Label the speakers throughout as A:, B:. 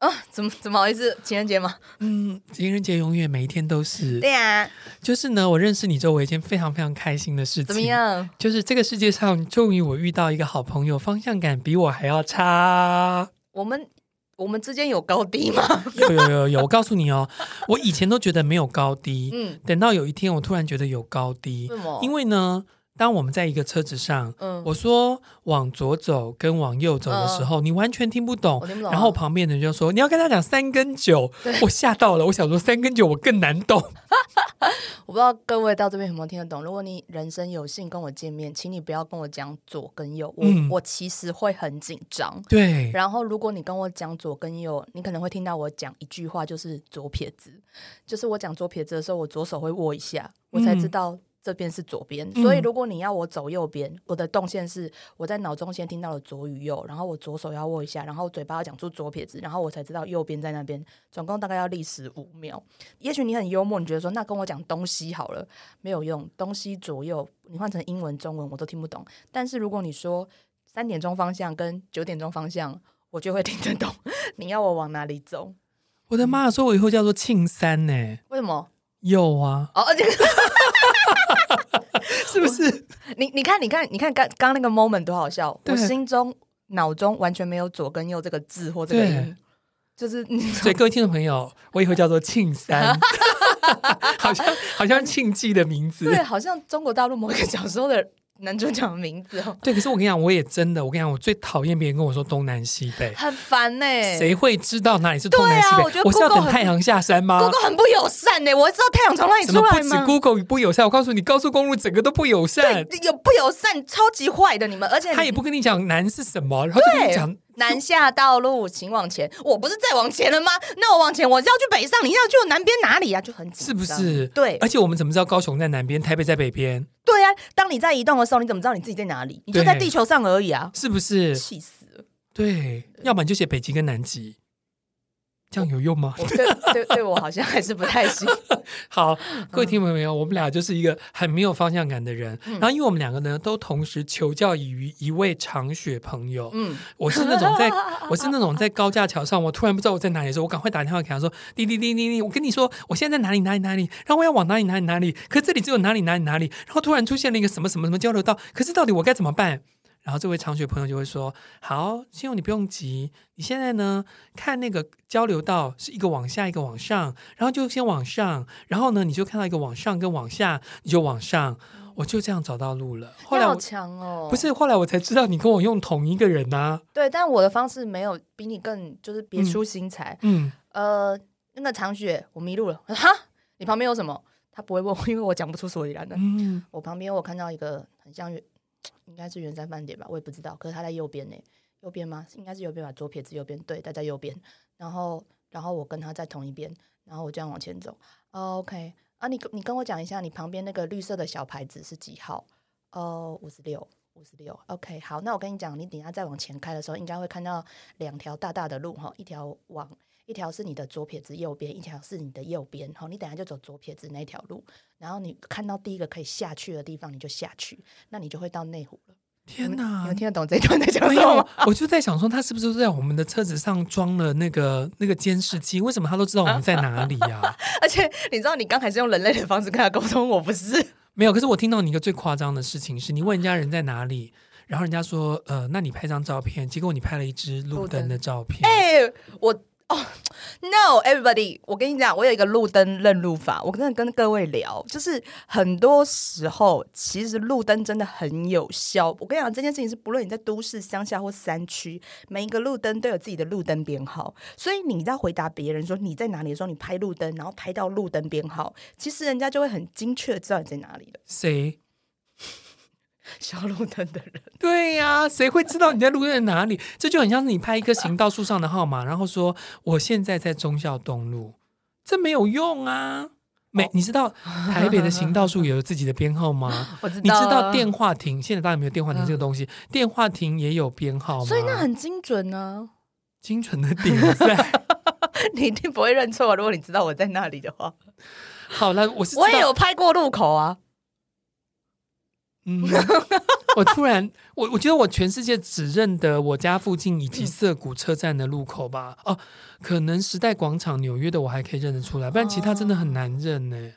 A: 啊、哦，怎么怎么好意思？情人节吗？
B: 嗯，情人节永远每一天都是。
A: 对呀、啊，
B: 就是呢，我认识你之后，我一件非常非常开心的事情。
A: 怎么样？
B: 就是这个世界上终于我遇到一个好朋友，方向感比我还要差。
A: 我们我们之间有高低吗？
B: 有有有有，我告诉你哦，我以前都觉得没有高低，嗯，等到有一天我突然觉得有高低。为什么？因为呢。当我们在一个车子上，嗯，我说往左走跟往右走的时候，嗯、你完全听不懂。不懂啊、然后旁边的人就说：“你要跟他讲三跟九。”我吓到了，我想说三跟九我更难懂。
A: 我不知道各位到这边有没有听得懂。如果你人生有幸跟我见面，请你不要跟我讲左跟右，我、嗯、我其实会很紧张。
B: 对。
A: 然后如果你跟我讲左跟右，你可能会听到我讲一句话，就是左撇子。就是我讲左撇子的时候，我左手会握一下，我才知道、嗯。这边是左边，所以如果你要我走右边，嗯、我的动线是我在脑中先听到了左与右，然后我左手要握一下，然后嘴巴要讲出左撇子，然后我才知道右边在那边，总共大概要历时五秒。也许你很幽默，你觉得说那跟我讲东西好了，没有用，东西左右你换成英文、中文我都听不懂。但是如果你说三点钟方向跟九点钟方向，我就会听得懂。你要我往哪里走？
B: 我的妈，说我以后叫做庆三呢？为
A: 什么？
B: 有啊！哦，这个。是不是？
A: 你你看，你看，你看，刚刚那个 moment 多好笑！我心中、脑中完全没有左跟右这个字或这个音，就是。
B: 所以各位听众朋友，我以后叫做庆三，好像好像庆忌的名字，
A: 对，好像中国大陆某一个小时候的。男主角的名字哦，
B: 对，可是我跟你讲，我也真的，我跟你讲，我最讨厌别人跟我说东南西北，
A: 很烦呢。
B: 谁会知道哪里是东南西北？我，我是要等太阳下山吗
A: ？Google 很不友善呢，我知道太阳从哪里出来吗？
B: 不止 Google 不友善，我告诉你，高速公路整个都不友善，
A: 有不友善，超级坏的你们，而且
B: 他也不跟你讲南是什么，然后就跟你讲。
A: 南下道路，请往前。我不是再往前了吗？那我往前，我是要去北上，你要去南边哪里啊？就很，
B: 是不是？
A: 对。
B: 而且我们怎么知道高雄在南边，台北在北边？
A: 对啊，当你在移动的时候，你怎么知道你自己在哪里？你就在地球上而已啊，
B: 是不是？
A: 气死了。
B: 对，要不然就写北极跟南极。这样有用吗？
A: 对对对，我好像还是不太行。
B: 好，各位听众朋友，我们俩就是一个很没有方向感的人。嗯、然后，因为我们两个呢，都同时求教于一位长雪朋友。嗯，我是那种在，我是那种在高架桥上，我突然不知道我在哪里的时候，我赶快打电话给他说：“滴滴滴滴滴，我跟你说，我现在在哪里哪里哪里，然后我要往哪里哪里哪里，可这里只有哪里哪里哪里，然后突然出现了一个什么什么什么交流道，可是到底我该怎么办？”然后这位长雪朋友就会说：“好，庆祐你不用急，你现在呢看那个交流道是一个往下一个往上，然后就先往上，然后呢你就看到一个往上跟往下，你就往上，我就这样找到路了。后来
A: 好强哦！
B: 不是，后来我才知道你跟我用同一个人呐、啊。
A: 对，但我的方式没有比你更就是别出心裁。嗯，嗯呃，那个长雪我迷路了，哈，你旁边有什么？他不会问我，因为我讲不出所以然的。嗯，我旁边我看到一个很像。”应该是圆山饭店吧，我也不知道。可是他在右边呢，右边吗？应该是右边吧，左撇子右边，对，他在右边。然后，然后我跟他在同一边，然后我这样往前走。Oh, OK，啊，你你跟我讲一下，你旁边那个绿色的小牌子是几号？哦，五十六，五十六。OK，好，那我跟你讲，你等下再往前开的时候，应该会看到两条大大的路哈，一条往。一条是你的左撇子右边，一条是你的右边。好，你等下就走左撇子那条路，然后你看到第一个可以下去的地方，你就下去，那你就会到内湖了。
B: 天哪，
A: 能听得懂这一段在讲什么？
B: 我就在想说，他是不是在我们的车子上装了那个那个监视器？为什么他都知道我们在哪里呀、啊？
A: 而且你知道，你刚才是用人类的方式跟他沟通，我不是
B: 没有。可是我听到你一个最夸张的事情是，你问人家人在哪里，然后人家说呃，那你拍张照片，结果你拍了一只路灯的照片。
A: 哎、欸，我。哦、，No，everybody！我跟你讲，我有一个路灯认路法。我真的跟各位聊，就是很多时候，其实路灯真的很有效。我跟你讲，这件事情是不论你在都市、乡下或山区，每一个路灯都有自己的路灯编号。所以你在回答别人说你在哪里的时候，你拍路灯，然后拍到路灯编号，其实人家就会很精确知道你在哪里了。
B: 谁？
A: 小路灯的人，
B: 对呀、啊，谁会知道你在路灯在哪里？这就很像是你拍一棵行道树上的号码，然后说我现在在忠孝东路，这没有用啊。没你知道台北的行道树也有自己的编号吗？
A: 我知道。
B: 你知道电话亭现在当然没有电话亭这个东西，电话亭也有编号吗？
A: 所以那很精准呢。
B: 精准的点在，
A: 你一定不会认错。如果你知道我在那里的话，
B: 好了，我是
A: 我也有拍过路口啊。
B: 嗯，我突然，我我觉得我全世界只认得我家附近以及涩谷车站的路口吧。哦，可能时代广场、纽约的我还可以认得出来，不然其他真的很难认呢。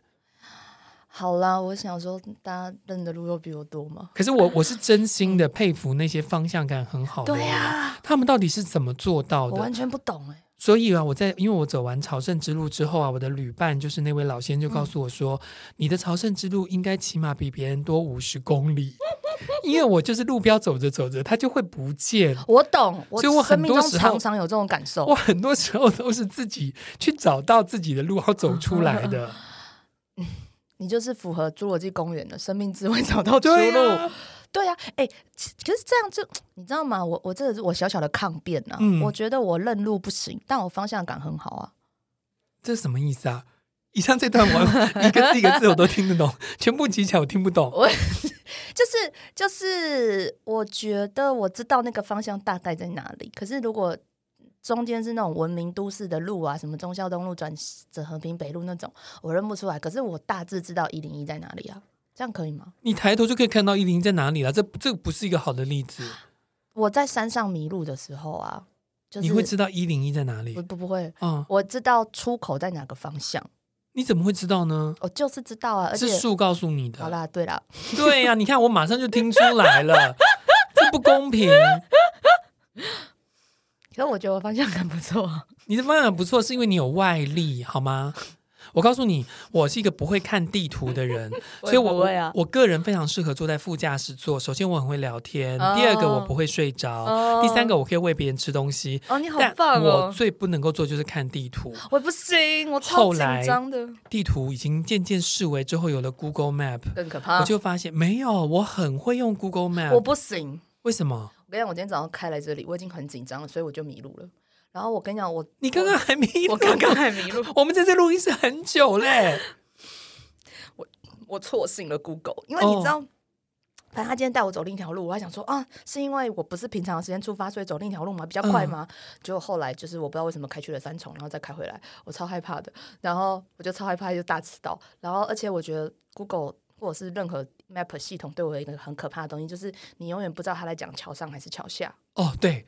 A: 好啦，我想说，大家认的路又比我多嘛。
B: 可是我我是真心的佩服那些方向感很好的。对呀，他们到底是怎么做到的？
A: 我完全不懂哎。
B: 所以啊，我在因为我走完朝圣之路之后啊，我的旅伴就是那位老先生就告诉我说，嗯、你的朝圣之路应该起码比别人多五十公里，因为我就是路标走着走着，它就会不见。
A: 我懂，
B: 所以我很多时候
A: 常常有这种感受。
B: 我很多时候都是自己去找到自己的路，然后走出来的。
A: 嗯，你就是符合侏罗纪公园的生命智慧找到出路。对呀、啊，哎、欸，可是这样就你知道吗？我我这个是我小小的抗辩啊。嗯、我觉得我认路不行，但我方向感很好啊。
B: 这是什么意思啊？以上这段我 一个字一个字我都听得懂，全部记起来我听不懂。
A: 我就是 就是，我觉得我知道那个方向大概在哪里。可是如果中间是那种文明都市的路啊，什么忠孝东路转折和平北路那种，我认不出来。可是我大致知道一零一在哪里啊。这样可以吗？
B: 你抬头就可以看到一零一在哪里了，这这不是一个好的例子。
A: 我在山上迷路的时候啊，就是、
B: 你会知道一零一在哪里？
A: 不不不会，嗯，我知道出口在哪个方向。
B: 你怎么会知道呢？
A: 我就是知道啊，而且
B: 是树告诉你的。
A: 好啦，对啦，
B: 对呀、啊，你看我马上就听出来了，这不公平。
A: 可是我觉得我方向感不错，
B: 你的方向感不错，是因为你有外力，好吗？我告诉你，我是一个不会看地图的人，所以我我，我个人非常适合坐在副驾驶座。首先，我很会聊天；第二个，我不会睡着；第三个，我可以喂别人吃东西。
A: 哦，你好棒哦！
B: 我最不能够做就是看地图，
A: 我不行，我超紧张的。
B: 地图已经渐渐视为，之后有了 Google Map，
A: 更可怕。
B: 我就发现没有，我很会用 Google Map，
A: 我不行。
B: 为什么？
A: 我跟你讲，我今天早上开来这里，我已经很紧张了，所以我就迷路了。然后我跟你讲，我
B: 你刚刚还迷路，
A: 我刚刚还迷路。
B: 我们在这录音室很久嘞，
A: 我我错信了 Google，因为你知道，反正他今天带我走另一条路，我还想说啊，是因为我不是平常的时间出发，所以走另一条路嘛比较快嘛。结果后来就是我不知道为什么开去了三重，然后再开回来，我超害怕的。然后我就超害怕，就大迟到。然后而且我觉得 Google 或者是任何 Map 系统对我有一个很可怕的东西，就是你永远不知道他在讲桥上还是桥下。
B: 哦，对。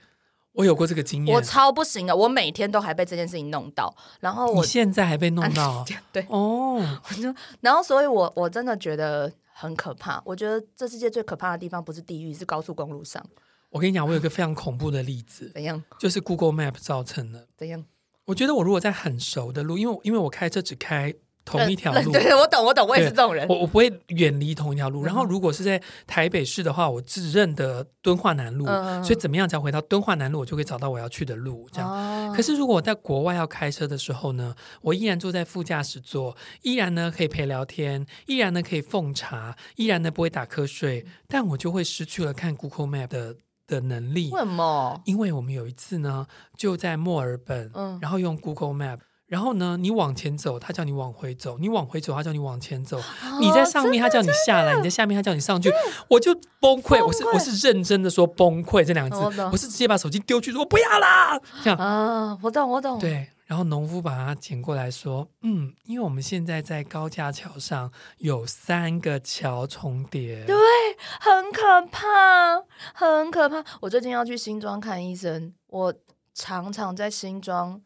B: 我有过这个经验，
A: 我超不行的，我每天都还被这件事情弄到，然后我
B: 现在还被弄到，
A: 对
B: 哦，
A: 然后所以我我真的觉得很可怕。我觉得这世界最可怕的地方不是地狱，是高速公路上。
B: 我跟你讲，我有一个非常恐怖的例子，
A: 怎样？
B: 就是 Google Map 造成的。
A: 怎样？
B: 我觉得我如果在很熟的路，因为因为我开车只开。同一条 路，
A: 对，我懂，我懂，我也是这种人。
B: 我我不会远离同一条路。然后，如果是在台北市的话，我只认得敦化南路，嗯、所以怎么样才回到敦化南路，我就可以找到我要去的路。这样。哦、可是，如果我在国外要开车的时候呢，我依然坐在副驾驶座，依然呢可以陪聊天，依然呢可以奉茶，依然呢不会打瞌睡，但我就会失去了看 Google Map 的的能力。
A: 为什么？
B: 因为我们有一次呢，就在墨尔本，嗯、然后用 Google Map。然后呢，你往前走，他叫你往回走；你往回走，他叫你往前走。哦、你在上面，他叫你下来；你在下面，他叫你上去。我就崩溃，溃我是我是认真的说崩溃这两个字，我，我是直接把手机丢去说不要啦。这样
A: 啊，我懂我懂。
B: 对，然后农夫把它捡过来说，嗯，因为我们现在在高架桥上有三个桥重叠，
A: 对，很可怕，很可怕。我最近要去新庄看医生，我常常在新庄。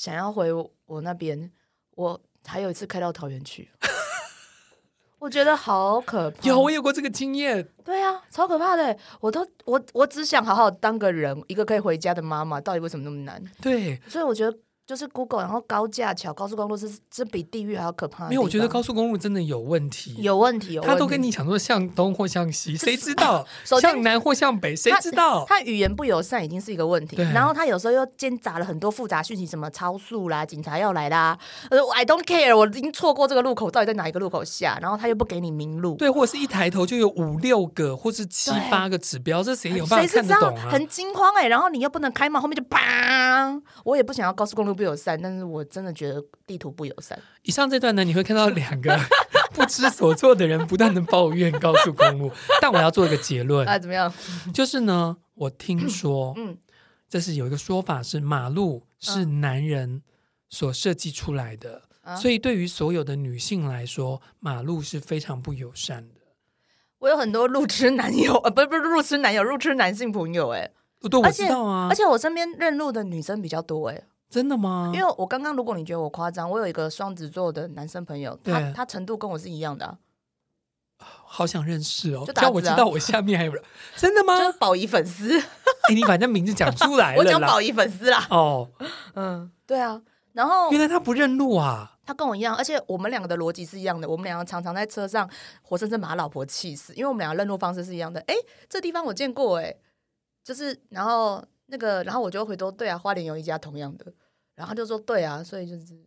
A: 想要回我那边，我还有一次开到桃园去，我觉得好可怕。
B: 有，我有过这个经验。
A: 对啊，超可怕的。我都我我只想好好当个人，一个可以回家的妈妈，到底为什么那么难？
B: 对，
A: 所以我觉得。就是 Google，然后高架桥、高速公路是这比地狱还要可怕。
B: 因为，我觉得高速公路真的有问题，
A: 有问题，有问题。
B: 他都跟你讲说向东或向西，谁知道？向南或向北，谁知道？
A: 他语言不友善已经是一个问题，然后他有时候又兼杂了很多复杂讯息，什么超速啦、警察要来啦。呃，I don't care，我已经错过这个路口，到底在哪一个路口下？然后他又不给你明路，
B: 对，或者是一抬头就有五六个或是七八个指标，这谁有办法看得懂啊？
A: 很惊慌哎，然后你又不能开嘛，后面就砰！我也不想要高速公路不友善，但是我真的觉得地图不友善。
B: 以上这段呢，你会看到两个 不知所措的人不断的抱怨高速公路，但我要做一个结论
A: 啊，怎么样？
B: 就是呢，我听说，嗯，这是有一个说法是马路是男人所设计出来的，嗯、所以对于所有的女性来说，马路是非常不友善的。
A: 我有很多路痴男友，呃，不是不是路痴男友，路痴男性朋友，哎，
B: 对，我知道啊，
A: 而且我身边认路的女生比较多，哎，
B: 真的吗？
A: 因为我刚刚，如果你觉得我夸张，我有一个双子座的男生朋友，他他程度跟我是一样的，啊，
B: 好想认识哦，让我知道我下面还有人，真的吗？
A: 就是宝仪粉丝，
B: 哎，你把那名字讲出来了，
A: 我讲宝仪粉丝啦，
B: 哦，
A: 嗯，对啊，然后
B: 原来他不认路啊。
A: 他跟我一样，而且我们两个的逻辑是一样的。我们两个常常在车上活生生把他老婆气死，因为我们两个认路方式是一样的。哎，这地方我见过，哎，就是然后那个，然后我就回头对啊，花莲有一家同样的，然后他就说对啊，所以就是，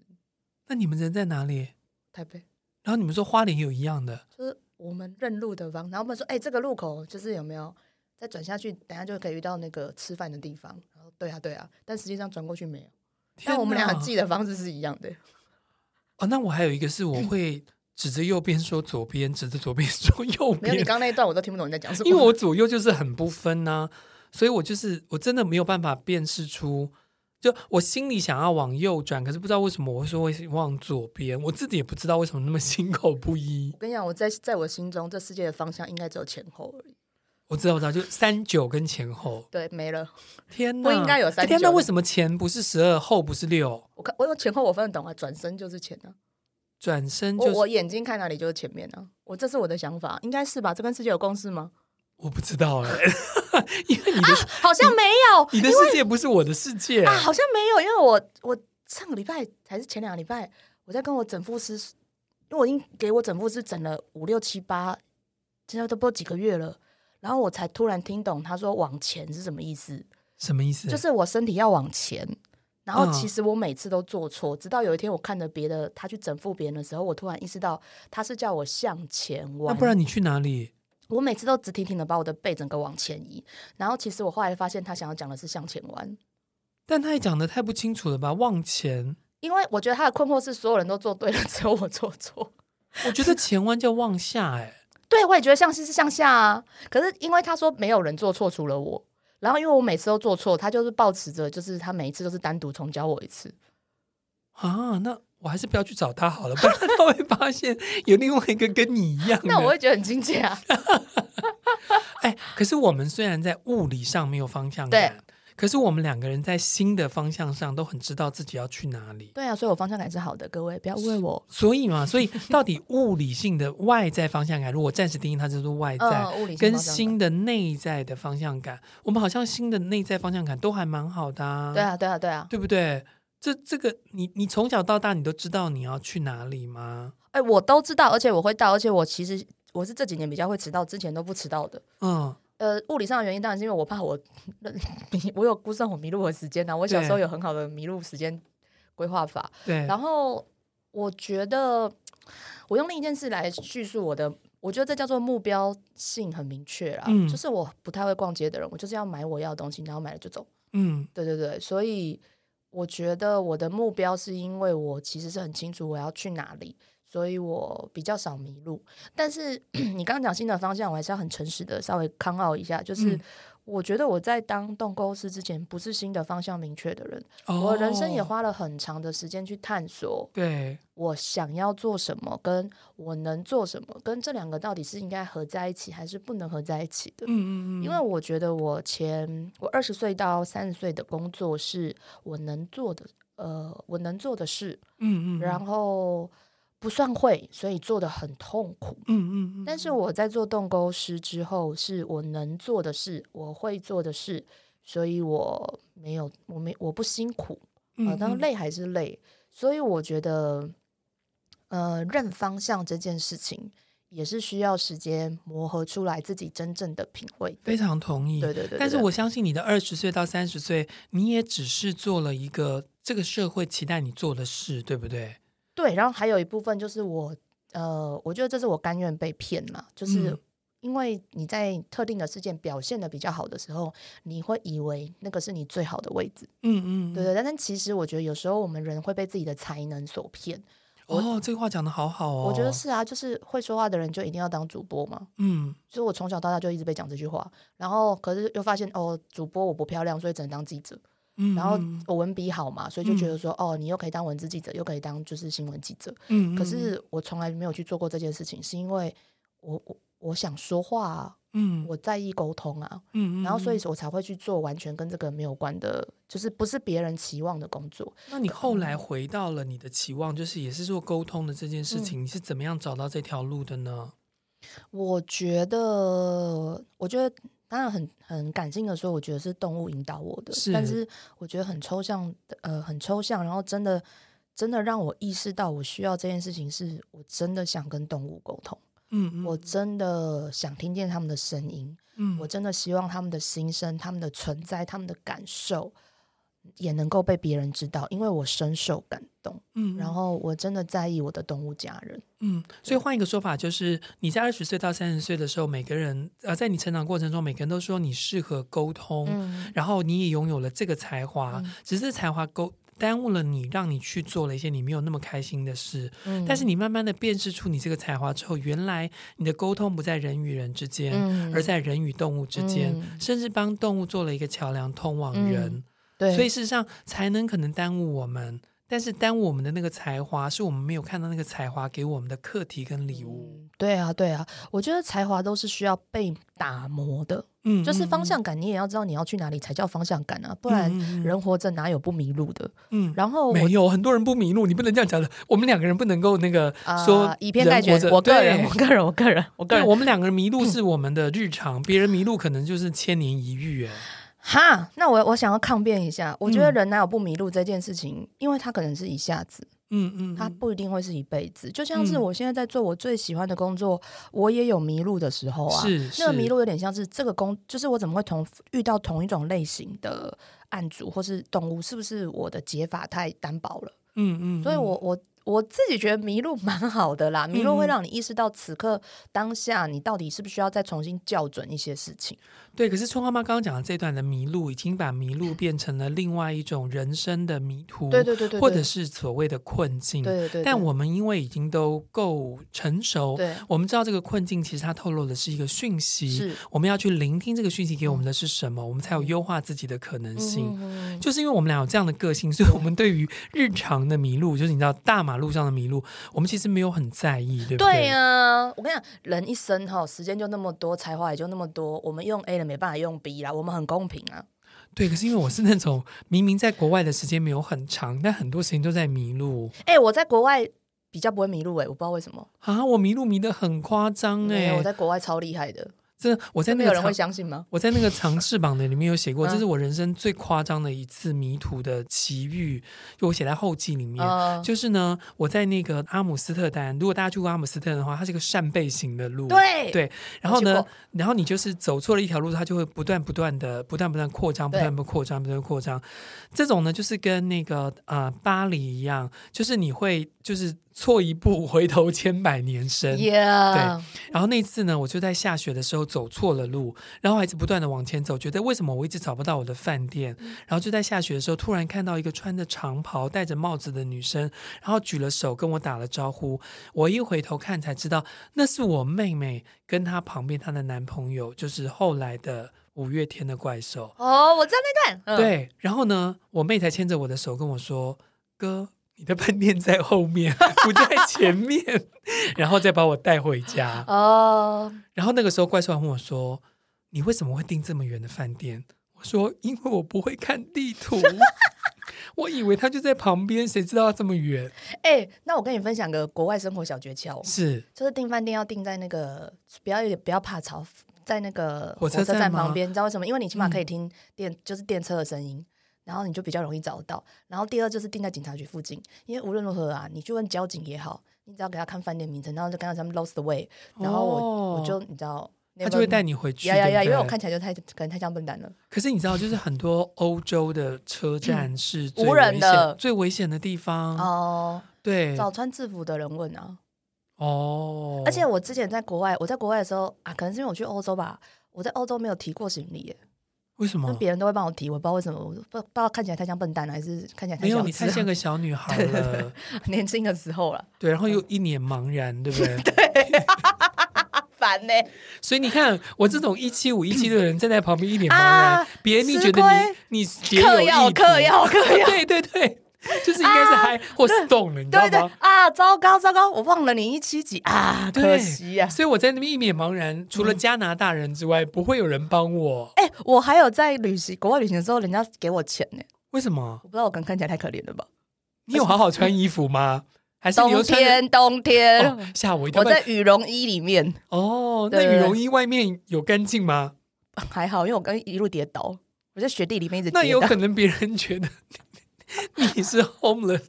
B: 那你们人在哪里？
A: 台北。然
B: 后你们说花莲有一样的，
A: 就是我们认路的方，然后我们说，哎，这个路口就是有没有再转下去，等下就可以遇到那个吃饭的地方。然后对啊，对啊，但实际上转过去没有。但我们俩记的方式是一样的。
B: 哦，那我还有一个是，我会指着右边说左边，嗯、指着左边说 右边。
A: 没有，你刚刚那一段我都听不懂你在讲什么。
B: 因为我左右就是很不分呐、啊，所以我就是我真的没有办法辨识出，就我心里想要往右转，可是不知道为什么我会说会往左边，我自己也不知道为什么那么心口不一。
A: 我跟你讲，我在在我心中，这世界的方向应该只有前后而已。
B: 我知道，我知道，就三九跟前后。
A: 对，没了。
B: 天哪，
A: 不应该有三九。
B: 天哪，为什么前不是十二，后不是六？
A: 我看，我用前后我分得懂啊，转身就是前啊。
B: 转身就是，
A: 我，我眼睛看哪里就是前面啊。我这是我的想法，应该是吧？这跟世界有共识吗？
B: 我不知道哎、欸，因为你的、啊、
A: 好像没有，
B: 你的世界不是我的世界
A: 啊，好像没有，因为我我上个礼拜还是前两个礼拜，我在跟我整复师，因为我已经给我整复师整了五六七八，现在都不知道几个月了。然后我才突然听懂他说往前是什么意思？
B: 什么意思？
A: 就是我身体要往前。然后其实我每次都做错，直到有一天我看着别的他去整复别人的时候，我突然意识到他是叫我向前弯。
B: 那不然你去哪里？
A: 我每次都直挺挺的把我的背整个往前移。然后其实我后来发现他想要讲的是向前弯，
B: 但他也讲的太不清楚了吧？往前，
A: 因为我觉得他的困惑是所有人都做对了，只有我做错。
B: 我觉得前弯叫往下，哎。
A: 对，我也觉得向西是向下啊。可是因为他说没有人做错，除了我。然后因为我每次都做错，他就是抱持着，就是他每一次都是单独重教我一次。
B: 啊，那我还是不要去找他好了，不然他会发现有另外一个跟你一样。
A: 那我会觉得很亲切啊。
B: 哎，可是我们虽然在物理上没有方向感。可是我们两个人在新的方向上都很知道自己要去哪里。
A: 对啊，所以我方向感是好的，各位不要误会我。
B: 所以嘛，所以到底物理性的外在方向感，如果暂时定义它就是外在，
A: 呃、物理
B: 跟新的内在的方向感，我们好像新的内在方向感都还蛮好的啊。
A: 对啊，对啊，对啊，
B: 对不对？这这个，你你从小到大你都知道你要去哪里吗？
A: 哎，我都知道，而且我会到，而且我其实我是这几年比较会迟到，之前都不迟到的。嗯。呃，物理上的原因当然是因为我怕我 迷，我有估算我迷路的时间呢、啊。我小时候有很好的迷路时间规划法。
B: 对。
A: 然后我觉得我用另一件事来叙述我的，我觉得这叫做目标性很明确啦。嗯。就是我不太会逛街的人，我就是要买我要的东西，然后买了就走。嗯。对对对，所以我觉得我的目标是因为我其实是很清楚我要去哪里。所以我比较少迷路，但是 你刚刚讲新的方向，我还是要很诚实的稍微康奥一下，就是我觉得我在当动沟师之前，不是新的方向明确的人，哦、我人生也花了很长的时间去探索，
B: 对
A: 我想要做什么，跟我能做什么，跟这两个到底是应该合在一起，还是不能合在一起的？嗯嗯嗯，因为我觉得我前我二十岁到三十岁的工作是我能做的，呃，我能做的事，嗯嗯，然后。不算会，所以做得很痛苦。嗯嗯嗯。但是我在做动沟师之后，是我能做的事，我会做的事，所以我没有，我没，我不辛苦。啊、呃，但累还是累。所以我觉得，呃，认方向这件事情也是需要时间磨合出来自己真正的品味。
B: 非常同意。
A: 对对对，对。
B: 但是我相信你的二十岁到三十岁，你也只是做了一个这个社会期待你做的事，对不对？
A: 对，然后还有一部分就是我，呃，我觉得这是我甘愿被骗嘛，就是因为你在特定的事件表现的比较好的时候，你会以为那个是你最好的位置。
B: 嗯嗯，
A: 对对。但但其实我觉得有时候我们人会被自己的才能所骗。
B: 哦，这个话讲得好好哦。
A: 我觉得是啊，就是会说话的人就一定要当主播嘛。
B: 嗯，
A: 所以我从小到大就一直被讲这句话，然后可是又发现哦，主播我不漂亮，所以只能当记者。嗯，然后我文笔好嘛，所以就觉得说，嗯、哦，你又可以当文字记者，又可以当就是新闻记者。嗯，可是我从来没有去做过这件事情，是因为我我我想说话、啊，嗯，我在意沟通啊，嗯，然后所以我才会去做完全跟这个没有关的，就是不是别人期望的工作。
B: 那你后来回到了你的期望，就是也是做沟通的这件事情，嗯、你是怎么样找到这条路的呢？
A: 我觉得，我觉得。当然很很感性的说，我觉得是动物引导我的，是但是我觉得很抽象的，呃，很抽象，然后真的真的让我意识到我需要这件事情，是我真的想跟动物沟通，嗯，嗯，我真的想听见他们的声音，嗯，我真的希望他们的心声、他们的存在、他们的感受。也能够被别人知道，因为我深受感动。嗯，然后我真的在意我的动物家人。
B: 嗯，所以换一个说法，就是你在二十岁到三十岁的时候，每个人呃，在你成长过程中，每个人都说你适合沟通，嗯，然后你也拥有了这个才华，嗯，只是才华沟耽误了你，让你去做了一些你没有那么开心的事。嗯，但是你慢慢的辨识出你这个才华之后，原来你的沟通不在人与人之间，嗯，而在人与动物之间，嗯，甚至帮动物做了一个桥梁，通往人。嗯对所以事实上，才能可能耽误我们，但是耽误我们的那个才华，是我们没有看到那个才华给我们的课题跟礼物。
A: 嗯、对啊，对啊，我觉得才华都是需要被打磨的。嗯，就是方向感，你也要知道你要去哪里才叫方向感啊，不然人活着哪有不迷路的？嗯，然后
B: 没有很多人不迷路，你不能这样讲的。我们两个人不能够那个说、呃、
A: 以偏概全。我个人，我个人，我个人，我个人，
B: 我们两个人迷路 是我们的日常，别、嗯、人迷路可能就是千年一遇。哎。
A: 哈，那我我想要抗辩一下，我觉得人哪有不迷路这件事情，嗯、因为他可能是一下子，嗯嗯，他不一定会是一辈子。就像是我现在在做我最喜欢的工作，嗯、我也有迷路的时候啊。是，那个迷路有点像是这个工，就是我怎么会同遇到同一种类型的案主或是动物，是不是我的解法太单薄了？嗯嗯，嗯，所以我我。我自己觉得迷路蛮好的啦，迷路会让你意识到此刻当下你到底是不是需要再重新校准一些事情。
B: 对，可是春花妈刚刚讲的这段的迷路，已经把迷路变成了另外一种人生的迷途，
A: 对对对对，
B: 或者是所谓的困境。对对对。但我们因为已经都够成熟，对，我们知道这个困境其实它透露的是一个讯息，是我们要去聆听这个讯息给我们的是什么，我们才有优化自己的可能性。就是因为我们俩有这样的个性，所以我们对于日常的迷路，就是你知道大马路上的迷路，我们其实没有很在意，对不对？
A: 对啊，我跟你讲，人一生哈，时间就那么多，才华也就那么多，我们用 A 了没办法用 B 啦，我们很公平啊。
B: 对，可是因为我是那种明明在国外的时间没有很长，但很多时间都在迷路。
A: 哎、欸，我在国外比较不会迷路、欸，哎，我不知道为什么
B: 啊，我迷路迷得很夸张、欸，哎，
A: 我在国外超厉害的。
B: 这我在那个
A: 有人会相信吗？
B: 我在那个长翅膀的里面有写过，这是我人生最夸张的一次迷途的奇遇，就我写在后记里面。Uh, 就是呢，我在那个阿姆斯特丹，如果大家去过阿姆斯特丹的话，它是一个扇贝型的路，
A: 对
B: 对。然后呢，然后你就是走错了一条路，它就会不断不断的不断不断扩张，不断不扩张，不断扩张。这种呢，就是跟那个呃巴黎一样，就是你会就是。错一步，回头千百年身。Yeah. 对，然后那次呢，我就在下雪的时候走错了路，然后还是不断的往前走，觉得为什么我一直找不到我的饭店？然后就在下雪的时候，突然看到一个穿着长袍、戴着帽子的女生，然后举了手跟我打了招呼。我一回头看才知道，那是我妹妹，跟她旁边她的男朋友，就是后来的五月天的怪兽。
A: 哦，oh, 我知道那段。
B: 对，然后呢，我妹才牵着我的手跟我说：“哥。”你的饭店在后面，不在前面，然后再把我带回家。哦，然后那个时候怪兽还问我说：“你为什么会订这么远的饭店？”我说：“因为我不会看地图，我以为他就在旁边，谁知道他这么远。”
A: 哎，那我跟你分享个国外生活小诀窍，
B: 是
A: 就是订饭店要订在那个不要不要怕吵，在那个火车站旁边，你知道为什么？因为你起码可以听电，嗯、就是电车的声音。然后你就比较容易找到。然后第二就是定在警察局附近，因为无论如何啊，你去问交警也好，你只要给他看饭店名称，然后就跟他们 lost the way，然后我、哦、我就你知道，
B: 他就会带你回去。
A: 呀呀呀！因为我看起来就太可能太像笨蛋了。
B: 可是你知道，就是很多欧洲的车站是
A: 无人的、
B: 最危险的地方
A: 哦。
B: 对，
A: 找穿制服的人问啊。
B: 哦，
A: 而且我之前在国外，我在国外的时候啊，可能是因为我去欧洲吧，我在欧洲没有提过行李耶。
B: 为什么？
A: 别人都会帮我提，我不知道为什么，我不不知道看起来太像笨蛋了还是看起来太像
B: 没有，你太像个小女孩 了，
A: 年轻的时候了。
B: 对，然后又一脸茫然，对不对？
A: 对，烦呢。
B: 所以你看，我这种一七五一七六的人站在旁边一脸茫然，别人你觉得你你
A: 嗑药嗑药嗑药，
B: 对对对。就是应该是嗨或是动了，你知道吗？
A: 对对啊，糟糕糟糕，我忘了你一七几啊，可惜呀。
B: 所以我在那边一脸茫然，除了加拿大人之外，不会有人帮我。
A: 哎，我还有在旅行国外旅行的时候，人家给我钱呢。
B: 为什么？
A: 我不知道，我可能看起来太可怜了吧？
B: 你有好好穿衣服吗？还是
A: 冬天冬天
B: 吓我一跳？
A: 我在羽绒衣里面。
B: 哦，那羽绒衣外面有干净吗？
A: 还好，因为我刚一路跌倒，我在雪地里面一直跌倒。
B: 那有可能别人觉得。你是 homeless，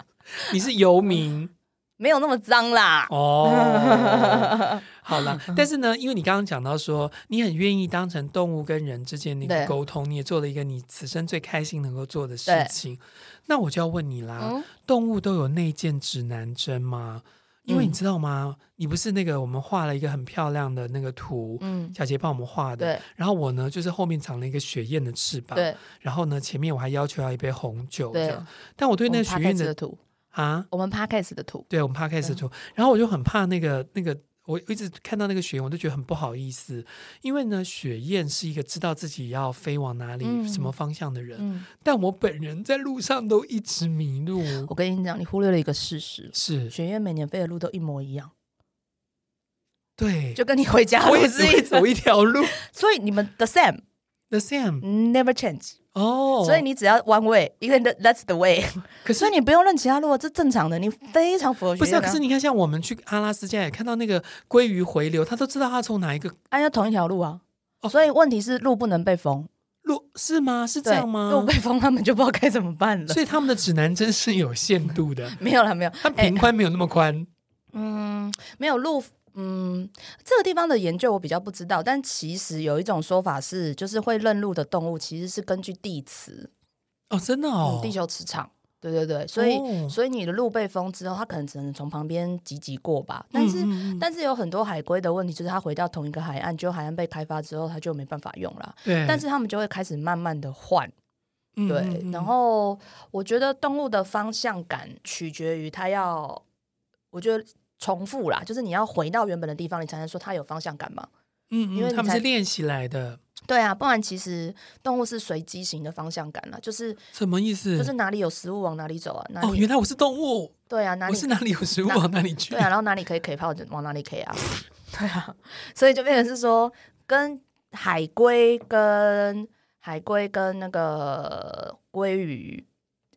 B: 你是游民，
A: 没有那么脏啦。
B: 哦，好了，但是呢，因为你刚刚讲到说，你很愿意当成动物跟人之间那个沟通，你也做了一个你此生最开心能够做的事情。那我就要问你啦，嗯、动物都有内建指南针吗？因为你知道吗？嗯、你不是那个我们画了一个很漂亮的那个图，嗯，小杰帮我们画的。对。然后我呢，就是后面长了一个雪燕的翅膀。对。然后呢，前面我还要求要一杯红酒。对。但我对那个雪燕的，
A: 的图
B: 啊，
A: 我们 Podcast 的图，
B: 对我们 Podcast 的图。然后我就很怕那个那个。我一直看到那个雪雁，我都觉得很不好意思，因为呢，雪燕是一个知道自己要飞往哪里、嗯、什么方向的人，嗯、但我本人在路上都一直迷路。
A: 我跟你讲，你忽略了一个事实，
B: 是
A: 雪燕每年飞的路都一模一样，
B: 对，
A: 就跟你回家我也是一
B: 走一条路，
A: 所以你们 the same，the
B: same，never
A: change。
B: 哦，oh,
A: 所以你只要 one way，因为 that's the way。可是所以你不用认其他路，这正常的，你非常符合。
B: 不是、啊，可是你看，像我们去阿拉斯加也看到那个鲑鱼回流，他都知道他从哪一个，
A: 按照、啊、同一条路啊。哦，所以问题是路不能被封，
B: 路是吗？是这样吗？
A: 路被封，他们就不知道该怎么办了。
B: 所以他们的指南针是有限度的，
A: 没有了，没有，
B: 它平宽没有那么宽、欸。
A: 嗯，没有路。嗯，这个地方的研究我比较不知道，但其实有一种说法是，就是会认路的动物其实是根据地磁
B: 哦，真的哦、
A: 嗯，地球磁场，对对对，所以、哦、所以你的路被封之后，它可能只能从旁边挤挤过吧。但是嗯嗯但是有很多海龟的问题，就是它回到同一个海岸，就海岸被开发之后，它就没办法用了。对，但是他们就会开始慢慢的换，对。然后我觉得动物的方向感取决于它要，我觉得。重复啦，就是你要回到原本的地方，你才能说它有方向感嘛。
B: 嗯，嗯，因为他们是练习来的。
A: 对啊，不然其实动物是随机型的方向感了，就是
B: 什么意思？
A: 就是哪里有食物往哪里走啊。
B: 哦，原来我是动物。
A: 对啊，哪里
B: 我是哪里有食物往哪里去？
A: 对啊，然后哪里可以可以泡，往哪里可以啊？对啊，所以就变成是说，跟海龟、跟海龟、跟那个鲑鱼。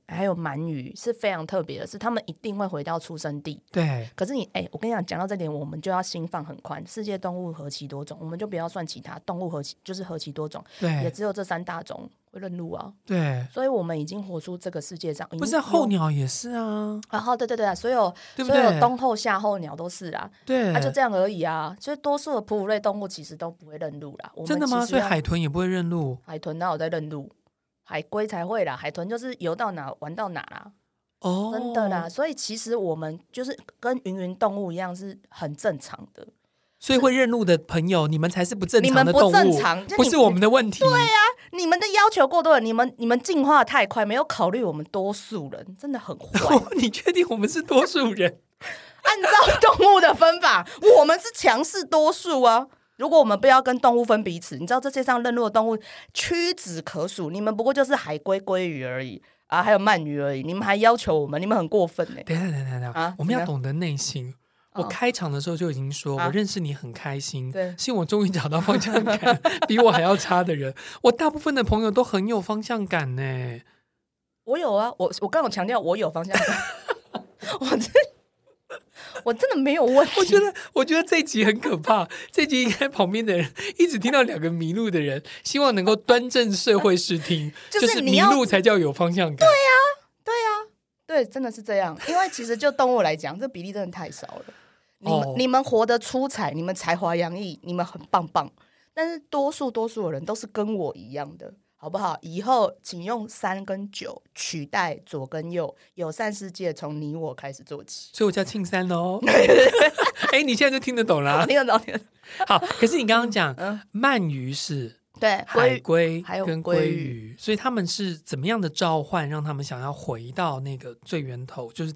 A: 还有鳗鱼是非常特别的，是他们一定会回到出生地。
B: 对。
A: 可是你哎、欸，我跟你讲，讲到这点，我们就要心放很宽。世界动物何其多种，我们就不要算其他动物何其就是何其多种。
B: 对。
A: 也只有这三大种会认路啊。
B: 对。
A: 所以我们已经活出这个世界上。
B: 不是候鸟也是啊。
A: 然后对对对啊，所有所有冬候夏候鸟都是啊。
B: 对。
A: 那、啊、就这样而已啊。所以多数的哺乳类动物其实都不会认路啦。
B: 真的吗？所以海豚也不会认路。
A: 海豚哪有在认路？海龟才会啦，海豚就是游到哪玩到哪啦。
B: 哦，
A: 真的啦，所以其实我们就是跟芸芸动物一样，是很正常的。
B: 所以会认路的朋友，你们才是不正常的
A: 动物，你们不正常，
B: 不是我们的问题。
A: 对呀、啊，你们的要求过多了，你们你们进化太快，没有考虑我们多数人，真的很坏。
B: 你确定我们是多数人？
A: 按照动物的分法，我们是强势多数啊。如果我们不要跟动物分彼此，你知道这世界上认路的动物屈指可数，你们不过就是海龟、鲑鱼而已啊，还有鳗鱼而已。你们还要求我们，你们很过分呢。
B: 等等等等等啊！我们要懂得内心。我开场的时候就已经说，我认识你很开心，对，是我终于找到方向感，比我还要差的人。我大部分的朋友都很有方向感呢。
A: 我有啊，我我刚有强调我有方向感，我这。我真的没有问题。
B: 我觉得，我觉得这一集很可怕。这一集应该旁边的人一直听到两个迷路的人，希望能够端正社会视听，就是迷路才叫有方向感。对
A: 呀，对呀，对，真的是这样。因为其实就动物来讲，这比例真的太少了。你们、哦、你们活得出彩，你们才华洋溢，你们很棒棒。但是多数多数的人都是跟我一样的，好不好？以后请用三跟九取代左跟右，友善世界从你我开始做起。
B: 所以我叫庆三喽。哎，你现在就听得懂了，
A: 听得懂，听得懂。
B: 好，可是你刚刚讲鳗鱼是
A: 对
B: 海龟
A: 还有
B: 跟鲑鱼，所以他们是怎么样的召唤，让他们想要回到那个最源头，就是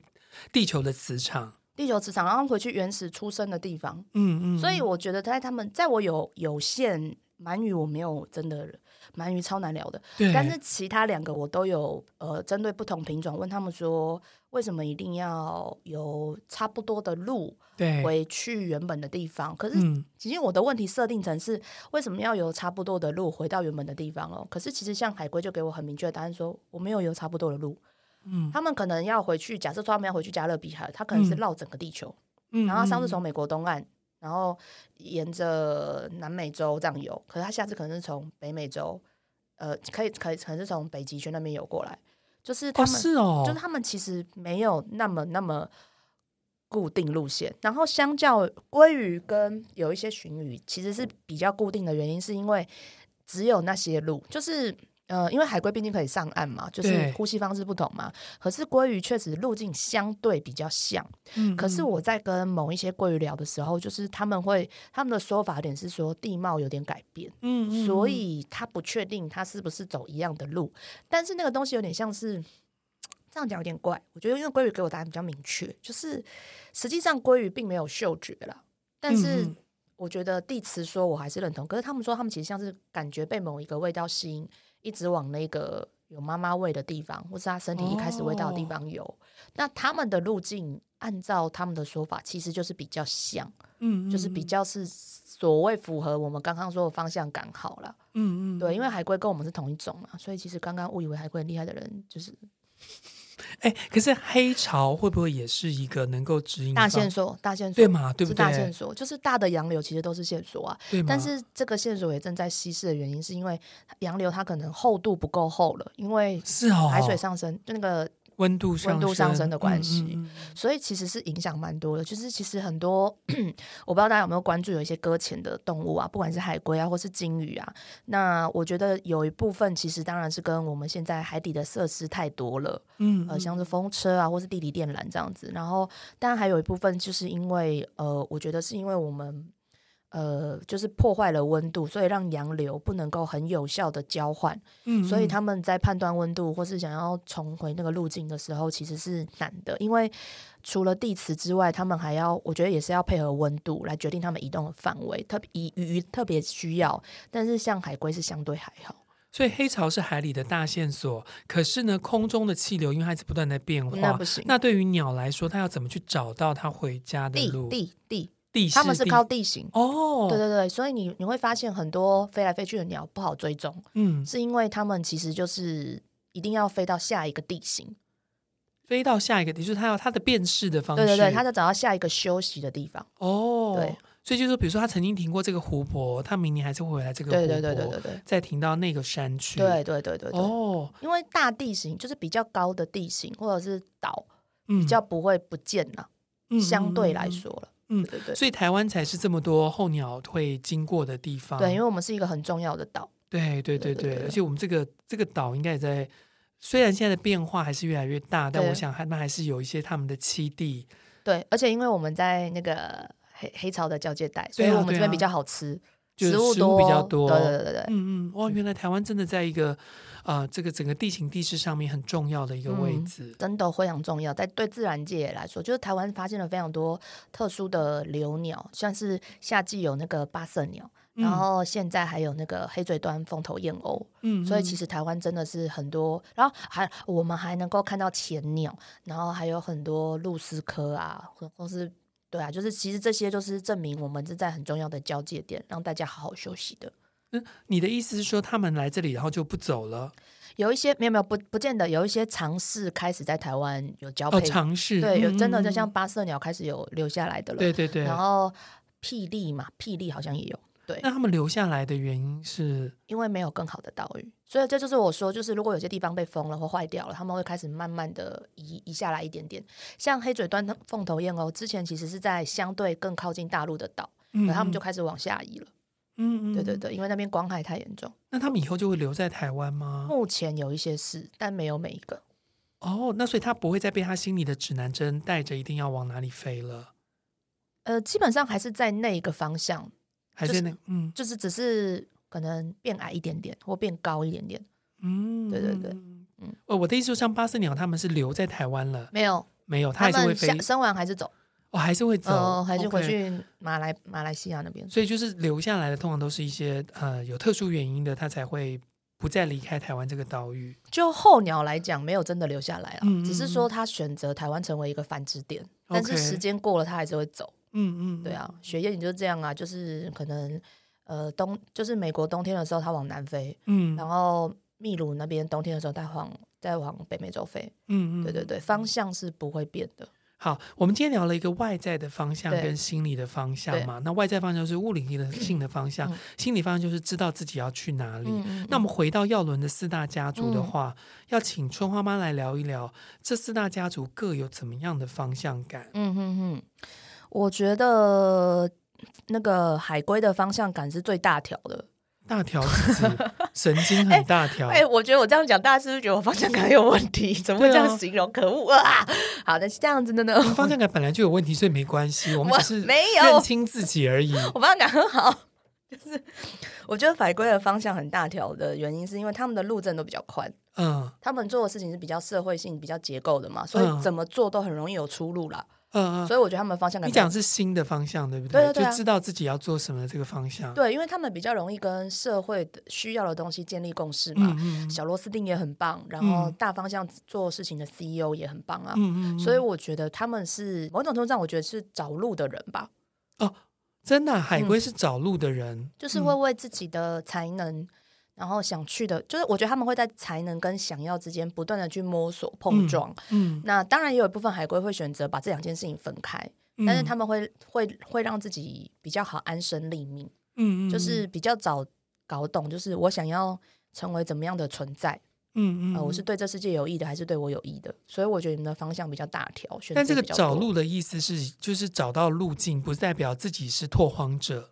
B: 地球的磁场。
A: 地球磁场，然后回去原始出生的地方。嗯嗯。所以我觉得在他们，在我有有限鳗鱼，我没有真的。鳗鱼超难聊的，但是其他两个我都有呃，针对不同品种问他们说，为什么一定要有差不多的路回去原本的地方？可是其实我的问题设定成是为什么要有差不多的路回到原本的地方哦？可是其实像海龟就给我很明确的答案说，我没有有差不多的路。嗯，他们可能要回去，假设说他们要回去加勒比海，他可能是绕整个地球，嗯、然后上次从美国东岸。然后沿着南美洲这样游，可是他下次可能是从北美洲，呃，可以可以可能是从北极圈那边游过来，就是他们、哦是哦、就是他们其实没有那么那么固定路线。然后相较鲑鱼跟有一些鲟鱼，其实是比较固定的原因，是因为只有那些路，就是。呃，因为海龟毕竟可以上岸嘛，就是呼吸方式不同嘛。可是鲑鱼确实路径相对比较像。嗯，可是我在跟某一些鲑鱼聊的时候，就是他们会他们的说法点是说地貌有点改变，嗯，嗯，所以他不确定他是不是走一样的路。但是那个东西有点像是这样讲有点怪。我觉得因为鲑鱼给我答案比较明确，就是实际上鲑鱼并没有嗅觉啦。但是我觉得地磁说我还是认同。可是他们说他们其实像是感觉被某一个味道吸引。一直往那个有妈妈味的地方，或是他身体一开始味道的地方游。哦、那他们的路径，按照他们的说法，其实就是比较像，嗯，嗯，就是比较是所谓符合我们刚刚说的方向感好了，嗯嗯，对，因为海龟跟我们是同一种嘛，所以其实刚刚误以为海龟很厉害的人，就是。
B: 哎，可是黑潮会不会也是一个能够指引大
A: 线索？大线索
B: 对嘛？对不对？
A: 大线索就是大的洋流，其实都是线索啊。但是这个线索也正在稀释的原因，是因为洋流它可能厚度不够厚了，因为是哦，海水上升，就那个。
B: 温度温
A: 度上升的关系，嗯嗯、所以其实是影响蛮多的。就是其实很多，我不知道大家有没有关注，有一些搁浅的动物啊，不管是海龟啊，或是鲸鱼啊。那我觉得有一部分其实当然是跟我们现在海底的设施太多了，嗯，呃，像是风车啊，或是地理电缆这样子。然后，当然还有一部分就是因为，呃，我觉得是因为我们。呃，就是破坏了温度，所以让洋流不能够很有效的交换，嗯，嗯，所以他们在判断温度或是想要重回那个路径的时候，其实是难的，因为除了地磁之外，他们还要，我觉得也是要配合温度来决定他们移动的范围，特别鱼鱼特别需要，但是像海龟是相对还好。
B: 所以黑潮是海里的大线索，可是呢，空中的气流因为它一直不断在变化，
A: 那不行。
B: 那对于鸟来说，它要怎么去找到它回家的路？
A: 地地地。地
B: 地
A: 他们是靠地形。
B: 哦，
A: 对对对，所以你你会发现很多飞来飞去的鸟不好追踪，嗯，是因为它们其实就是一定要飞到下一个地形，
B: 飞到下一个地，就是它要它的辨识的方式，
A: 对对对，它就找到下一个休息的地方。
B: 哦，对，所以就是，比如说它曾经停过这个湖泊，它明年还是会回来这个湖泊，对对对对对，再停到那个山区，
A: 对对对对对，哦，因为大地形就是比较高的地形或者是岛，比较不会不见了，嗯、相对来说了。
B: 嗯，对对，所以台湾才是这么多候鸟会经过的地方。
A: 对，因为我们是一个很重要的岛。
B: 对对对对，而且我们这个这个岛应该也在，虽然现在的变化还是越来越大，但我想他们还是有一些他们的栖地。
A: 对，而且因为我们在那个黑黑潮的交界带，所以我们这边比较好吃。
B: 食物多，比较多，
A: 对对对对，
B: 嗯嗯，哇，原来台湾真的在一个，呃，这个整个地形地势上面很重要的一个位置，
A: 嗯、真的非常重要。在对自然界来说，就是台湾发现了非常多特殊的留鸟，像是夏季有那个八色鸟，嗯、然后现在还有那个黑嘴端凤头燕鸥，嗯，所以其实台湾真的是很多，然后还我们还能够看到潜鸟，然后还有很多鹭鸶科啊，或或是。对啊，就是其实这些就是证明我们是在很重要的交界点，让大家好好休息的。
B: 嗯，你的意思是说他们来这里然后就不走了？
A: 有一些没有没有不不见得，有一些尝试开始在台湾有交配，
B: 哦、尝试
A: 对，有真的就像八色鸟开始有留下来的了。
B: 对对对，
A: 然后霹雳嘛，霹雳好像也有。对，
B: 那他们留下来的原因是
A: 因为没有更好的岛屿，所以这就是我说，就是如果有些地方被封了或坏掉了，他们会开始慢慢的移移下来一点点。像黑嘴端凤头燕鸥之前其实是在相对更靠近大陆的岛，嗯，然后他们就开始往下移了。嗯嗯，对对对，因为那边光害太严重。
B: 那他们以后就会留在台湾吗？
A: 目前有一些是，但没有每一个。
B: 哦，那所以他不会再被他心里的指南针带着，一定要往哪里飞了。
A: 呃，基本上还是在那一个方向，
B: 还是那、就是、嗯，
A: 就是只是可能变矮一点点，或变高一点点。嗯，对对对。
B: 嗯，哦，我的意思就，像八色鸟他们是留在台湾了，
A: 没有，
B: 没有，他还是会飞，
A: 生完还是走，
B: 哦，还是会走，
A: 哦，还是回去马来马来西亚那边。
B: 所以就是留下来的，通常都是一些呃有特殊原因的，他才会不再离开台湾这个岛屿。
A: 就候鸟来讲，没有真的留下来了，嗯嗯只是说他选择台湾成为一个繁殖点，但是时间过了，他还是会走。嗯嗯，对啊，雪燕你就是这样啊，就是可能呃冬就是美国冬天的时候，它往南飞，嗯，然后。秘鲁那边冬天的时候，再往再往北美洲飞，嗯嗯，对对对，方向是不会变的。
B: 好，我们今天聊了一个外在的方向跟心理的方向嘛。那外在方向是物理性的性的方向，嗯、心理方向就是知道自己要去哪里。那我们回到耀伦的四大家族的话，嗯、要请春花妈来聊一聊这四大家族各有怎么样的方向感。
A: 嗯哼哼，我觉得那个海龟的方向感是最大条的。
B: 大条子，神经很大条。
A: 哎、欸欸，我觉得我这样讲，大家是不是觉得我方向感有问题？怎么会这样形容？啊、可恶啊！好的，是这样子的呢。
B: 方向感本来就有问题，所以没关系。我们只是没有认清自己而已。
A: 我，我方向感很好，就是我觉得法规的方向很大条的原因，是因为他们的路政都比较宽。嗯，他们做的事情是比较社会性、比较结构的嘛，所以怎么做都很容易有出路啦。嗯，所以我觉得他们方向感，你
B: 讲是新的方向，对不对？对对对，就知道自己要做什么的这个方向。
A: 对，因为他们比较容易跟社会的需要的东西建立共识嘛。嗯嗯。小螺丝钉也很棒，然后大方向做事情的 CEO 也很棒啊。嗯嗯。所以我觉得他们是某种程度上，我觉得是找路的人吧。
B: 哦，真的，海龟是找路的人，
A: 就是会为自己的才能。然后想去的，就是我觉得他们会在才能跟想要之间不断的去摸索碰撞。嗯，嗯，那当然也有一部分海归会选择把这两件事情分开，嗯、但是他们会会会让自己比较好安身立命。嗯，嗯，就是比较早搞懂，就是我想要成为怎么样的存在。嗯嗯、呃，我是对这世界有益的，还是对我有益的？所以我觉得你们的方向比较大条。
B: 但这个找路的意思是，就是找到路径，不代表自己是拓荒者。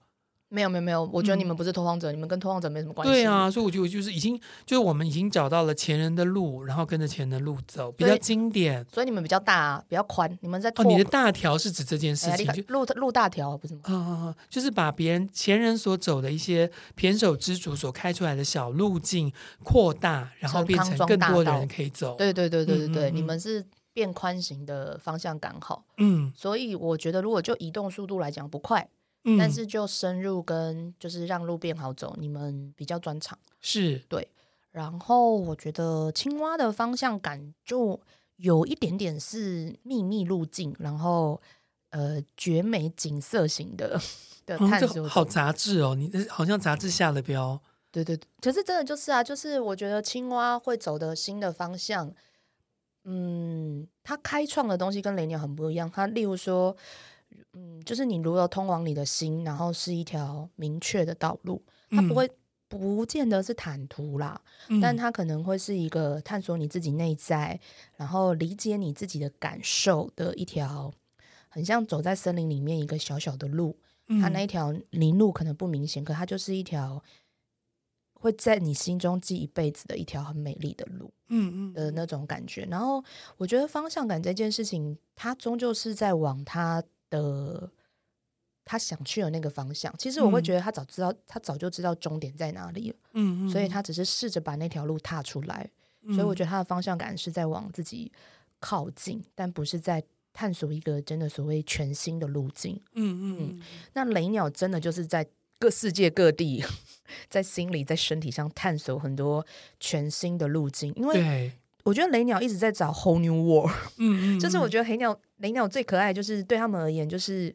A: 没有没有没有，我觉得你们不是拓荒者，嗯、你们跟拓荒者没什么关系。
B: 对啊，所以我觉得就是已经就是我们已经找到了前人的路，然后跟着前人的路走，比较经典。
A: 所以你们比较大啊，比较宽。你们在拓
B: 哦，你的大条是指这件事情，
A: 哎、路路大条不是吗？
B: 啊啊啊！就是把别人前人所走的一些胼手之足所开出来的小路径扩大，然后变成更多的人可以走。
A: 对对对对对对，嗯嗯嗯，你们是变宽型的方向感好。嗯，所以我觉得如果就移动速度来讲不快。但是就深入跟就是让路变好走，你们比较专长
B: 是
A: 对。然后我觉得青蛙的方向感就有一点点是秘密路径，然后呃绝美景色型的的探索、
B: 嗯。好杂志哦，你好像杂志下的标。
A: 对对对，可是真的就是啊，就是我觉得青蛙会走的新的方向，嗯，它开创的东西跟雷鸟很不一样。它例如说。嗯，就是你如何通往你的心，然后是一条明确的道路，它不会不见得是坦途啦，嗯、但它可能会是一个探索你自己内在，然后理解你自己的感受的一条，很像走在森林里面一个小小的路，嗯、它那一条林路可能不明显，可它就是一条会在你心中记一辈子的一条很美丽的路，嗯嗯的那种感觉。然后我觉得方向感这件事情，它终究是在往它。的他想去的那个方向，其实我会觉得他早知道，嗯、他早就知道终点在哪里了。嗯嗯，所以他只是试着把那条路踏出来。嗯、所以我觉得他的方向感是在往自己靠近，但不是在探索一个真的所谓全新的路径。嗯嗯嗯。那雷鸟真的就是在各世界各地，在心里、在身体上探索很多全新的路径，因为。我觉得雷鸟一直在找 whole new world，嗯，嗯，就是我觉得黑鸟雷鸟最可爱，就是对他们而言，就是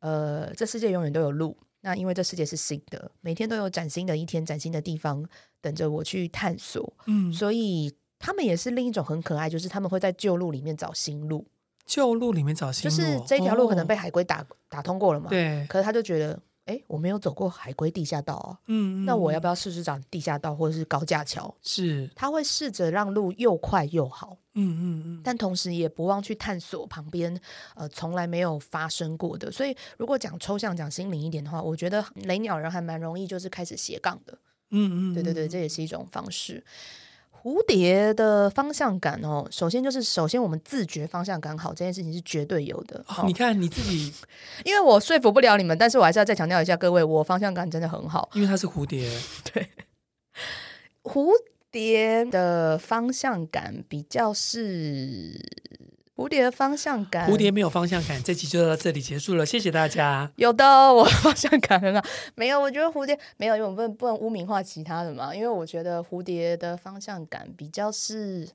A: 呃，这世界永远都有路。那因为这世界是新的，每天都有崭新的一天，崭新的地方等着我去探索。嗯，所以他们也是另一种很可爱，就是他们会在旧路里面找新路。
B: 旧路里面找新路，
A: 就是这条路可能被海龟打、哦、打通过了嘛？
B: 对。
A: 可是他就觉得哎，我没有走过海龟地下道啊，嗯，那我要不要试试找地下道或者是高架桥？
B: 是，
A: 他会试着让路又快又好，
B: 嗯嗯嗯，
A: 但同时也不忘去探索旁边呃从来没有发生过的。所以如果讲抽象、讲心灵一点的话，我觉得雷鸟人还蛮容易就是开始斜杠的，
B: 嗯，嗯嗯，
A: 对对对，这也是一种方式。蝴蝶的方向感哦，首先就是首先我们自觉方向感好这件事情是绝对有的。
B: 哦，你看你自己，
A: 因为我说服不了你们，但是我还是要再强调一下，各位，我方向感真的很好，
B: 因为它是蝴蝶。
A: 对，蝴蝶的方向感比较是。蝴蝶的方向感，
B: 蝴蝶没有方向感，这集就到这里结束了，谢谢大家。
A: 有的，我方向感很好，没有，我觉得蝴蝶没有，因为我们不能不能污名化其他的嘛。因为我觉得蝴蝶的方向感比较是，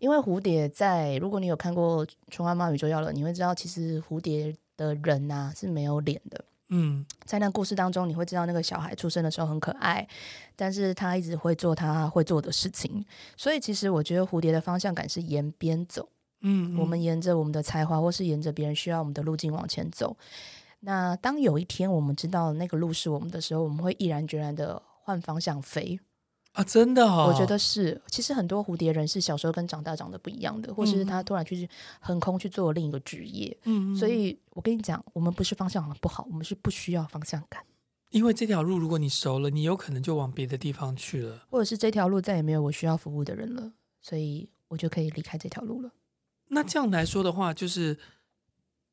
A: 因为蝴蝶在，如果你有看过《春花妈宇宙要了》，你会知道，其实蝴蝶的人呐、啊、是没有脸的。
B: 嗯，
A: 在那故事当中，你会知道那个小孩出生的时候很可爱，但是他一直会做他会做的事情，所以其实我觉得蝴蝶的方向感是沿边走。
B: 嗯，
A: 我们沿着我们的才华，或是沿着别人需要我们的路径往前走。那当有一天我们知道那个路是我们的时候，我们会毅然决然的换方向飞
B: 啊！真的哦，
A: 我觉得是。其实很多蝴蝶人是小时候跟长大长得不一样的，或是他突然去横空去做另一个职业。
B: 嗯，
A: 所以我跟你讲，我们不是方向不好，我们是不需要方向感。
B: 因为这条路如果你熟了，你有可能就往别的地方去了，
A: 或者是这条路再也没有我需要服务的人了，所以我就可以离开这条路了。
B: 那这样来说的话，就是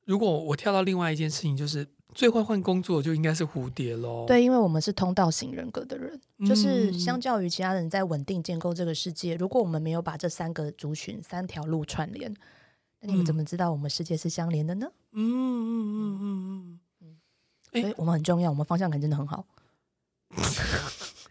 B: 如果我跳到另外一件事情，就是最会换工作就应该是蝴蝶喽。
A: 对，因为我们是通道型人格的人，嗯、就是相较于其他人在稳定建构这个世界，如果我们没有把这三个族群、三条路串联，那你们怎么知道我们世界是相连的呢？
B: 嗯嗯嗯嗯嗯嗯，
A: 所以我们很重要，我们方向感真的很好。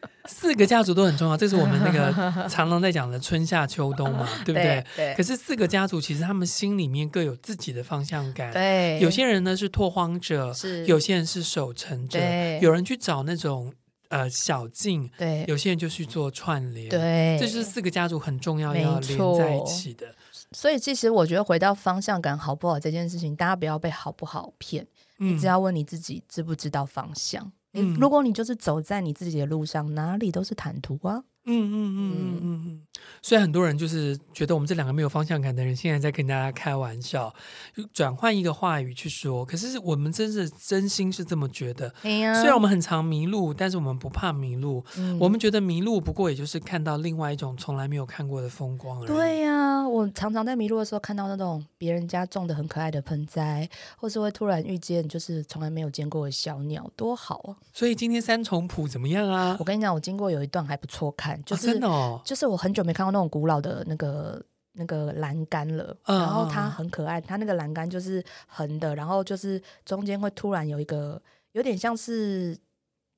B: 四个家族都很重要，这是我们那个 常常在讲的春夏秋冬嘛，对不对？
A: 对。对，
B: 可是四个家族其实他们心里面各有自己的方向感。
A: 对。
B: 有些人呢是拓荒者，
A: 是。
B: 有些人是守城者。有人去找那种呃小径。
A: 对。
B: 有些人就去做串联。
A: 对。
B: 这是四个家族很重要要连在一起的。
A: 所以其实我觉得回到方向感好不好这件事情，大家不要被好不好骗，嗯、你只要问你自己知不知道方向。嗯、如果你就是走在你自己的路上，哪里都是坦途啊。
B: 嗯嗯嗯嗯嗯嗯。虽然很多人就是觉得我们这两个没有方向感的人，现在在跟大家开玩笑，转换一个话语去说。可是我们真是真心是这么觉得。
A: 哎呀，
B: 虽然我们很常迷路，但是我们不怕迷路。
A: 嗯、
B: 我们觉得迷路不过也就是看到另外一种从来没有看过的风光而已。
A: 对呀、啊，我常常在迷路的时候看到那种别人家种的很可爱的盆栽，或是会突然遇见就是从来没有见过的小鸟，多好啊！
B: 所以今天三重谱怎么样啊？
A: 我跟你讲，我经过有一段还不错看，就是、
B: 哦、真的哦，
A: 就是我很久没看过那种古老的那个那个栏杆了，
B: 嗯、
A: 然后它很可爱，它那个栏杆就是横的，然后就是中间会突然有一个有点像是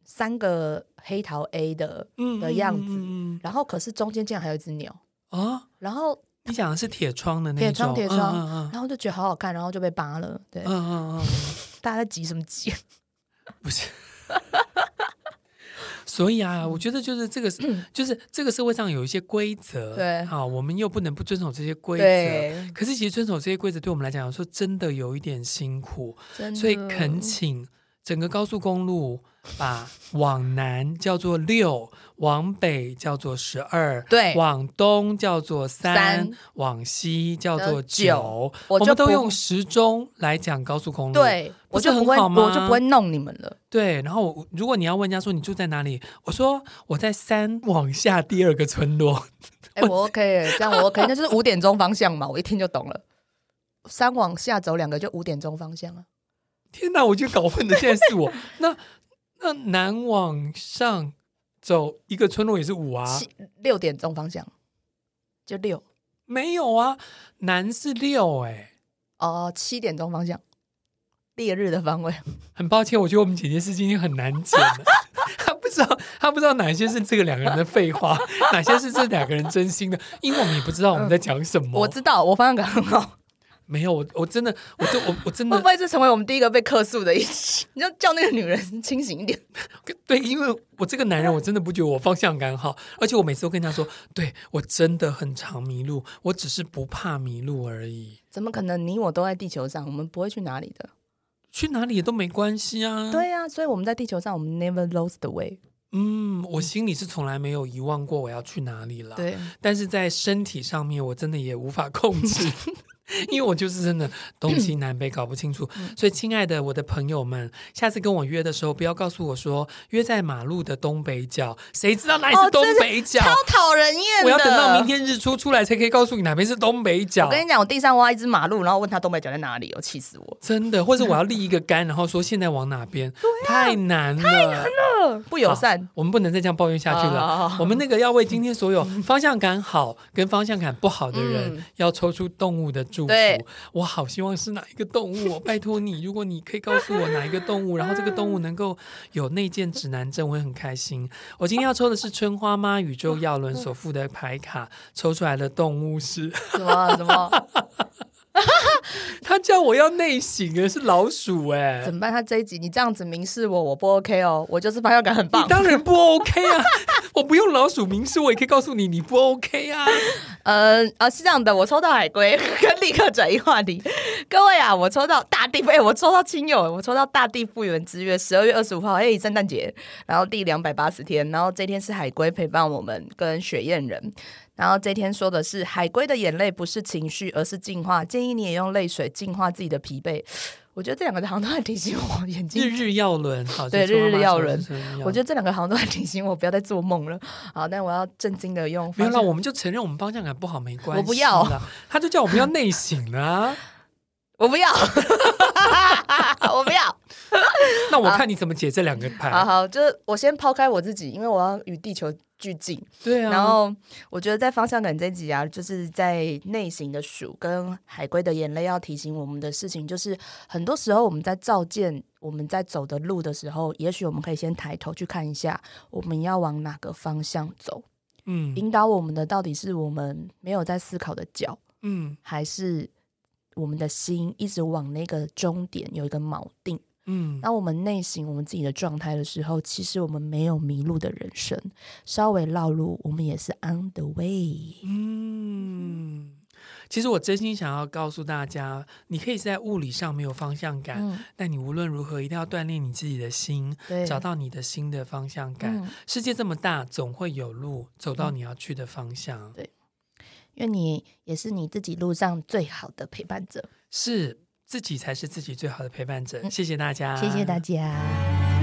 A: 三个黑桃 A 的、嗯、的样子，然后可是中间竟然还有一只鸟啊！
B: 哦、然后你讲的是铁窗的那种，
A: 铁窗铁窗，然后就觉得好好看，然后就被扒了。对，
B: 嗯嗯嗯、
A: 大家在急什么急？
B: 不是。所以啊，我觉得就是这个就是这个社会上有一些规则，
A: 对，
B: 好，我们又不能不遵守这些规
A: 则。
B: 可是其实遵守这些规则对我们来讲，说真的有一点辛苦，所以恳请整个高速公路把往南叫做六，往北叫做十二，
A: 对，
B: 往东叫做三，往西叫做九。
A: 我，
B: 我们都用时钟来讲高速公路，
A: 对。我就不会，我就不会弄你们了。
B: 对，然后如果你要问人家说你住在哪里，我说我在三往下第二个村落。
A: 哎、欸，我 OK，这样我 OK，那就是五点钟方向嘛，我一听就懂了。三往下走两个就五点钟方向啊！
B: 天哪，我就搞混了，现在是我。那那南往上走一个村落也是五啊，
A: 六点钟方向就六。
B: 没有啊，南是六哎、欸。
A: 哦，七点钟方向。烈日的方位，
B: 很抱歉，我觉得我们姐姐是今天很难剪的，她不知道，她不知道哪些是这个两个人的废话，哪些是这两个人真心的，因为我们也不知道我们在讲什么。
A: 我知道，我方向感很好。
B: 没有，我我真的，我就我我真的，
A: 会不会是成为我们第一个被客诉的一期？你就叫那个女人清醒一点。
B: 对，因为我这个男人，我真的不觉得我方向感好，而且我每次都跟他说，对我真的很常迷路，我只是不怕迷路而已。
A: 怎么可能？你我都在地球上，我们不会去哪里的。
B: 去哪里也都没关系啊。
A: 对啊，所以我们在地球上，我们 never lost the way。
B: 嗯，我心里是从来没有遗忘过我要去哪里了。
A: 对，
B: 但是在身体上面，我真的也无法控制。因为我就是真的东西南北搞不清楚，嗯、所以亲爱的我的朋友们，下次跟我约的时候，不要告诉我说约在马路的东北角，谁知道哪里是东北角？
A: 超讨人厌！
B: 我要等到明天日出出来才可以告诉你哪边是东北角。
A: 我跟你讲，我地上挖一只马路，然后问他东北角在哪里，我气死我！
B: 真的，或者我要立一个 杆，然后说现在往哪边？啊、太难了，
A: 太难了，不友善。
B: 我们不能再这样抱怨下去了。啊、我们那个要为今天所有方向感好跟方向感不好的人，嗯、要抽出动物的祝福。我好希望是哪一个动物，拜托你，如果你可以告诉我哪一个动物，然后这个动物能够有内建指南针，我会很开心。我今天要抽的是春花妈宇宙耀伦所附的牌卡，抽出来的动物是
A: 什么？什么？
B: 他叫我要内省的是老鼠哎、欸，
A: 怎么办？他这一集你这样子明示我，我不 OK 哦，我就是发酵感很棒。
B: 你当然不 OK 啊，我不用老鼠明示，我也可以告诉你你不 OK 啊。
A: 嗯啊，是这样的，我抽到海龟，跟立刻转移话题。各位啊，我抽到大地，哎，我抽到亲友，我抽到大地复原之月，十二月二十五号，哎，圣诞节，然后第两百八十天，然后这天是海龟陪伴我们跟雪燕人。然后这天说的是海龟的眼泪不是情绪，而是净化。建议你也用泪水净化自己的疲惫。我觉得这两个好像都在提醒我眼睛。
B: 日日要轮，好，
A: 对，日日要轮。我觉得这两个好像都在提醒我不要再做梦了。好，但我要震惊的用。
B: 没有啦，我们就承认我们方向感不好，没关系。
A: 我不要，
B: 他就叫我们要内省啊。
A: 我不要，我不要。
B: 那我看你怎么解这两个牌。
A: 好好，就是我先抛开我自己，因为我要与地球俱进。
B: 对啊。
A: 然后我觉得在方向感这集啊，就是在内心的鼠跟海龟的眼泪要提醒我们的事情，就是很多时候我们在照见我们在走的路的时候，也许我们可以先抬头去看一下，我们要往哪个方向走。嗯。引导我们的到底是我们没有在思考的脚，嗯，还是？我们的心一直往那个终点有一个锚定，嗯，当我们内省我们自己的状态的时候，其实我们没有迷路的人生，稍微绕路，我们也是 on the way。
B: 嗯，其实我真心想要告诉大家，你可以在物理上没有方向感，嗯、但你无论如何一定要锻炼你自己的心，对找到你的新的方向感。嗯、世界这么大，总会有路走到你要去的方向。嗯、对。
A: 因为你也是你自己路上最好的陪伴者，
B: 是自己才是自己最好的陪伴者。嗯、谢谢大家，
A: 谢谢大家。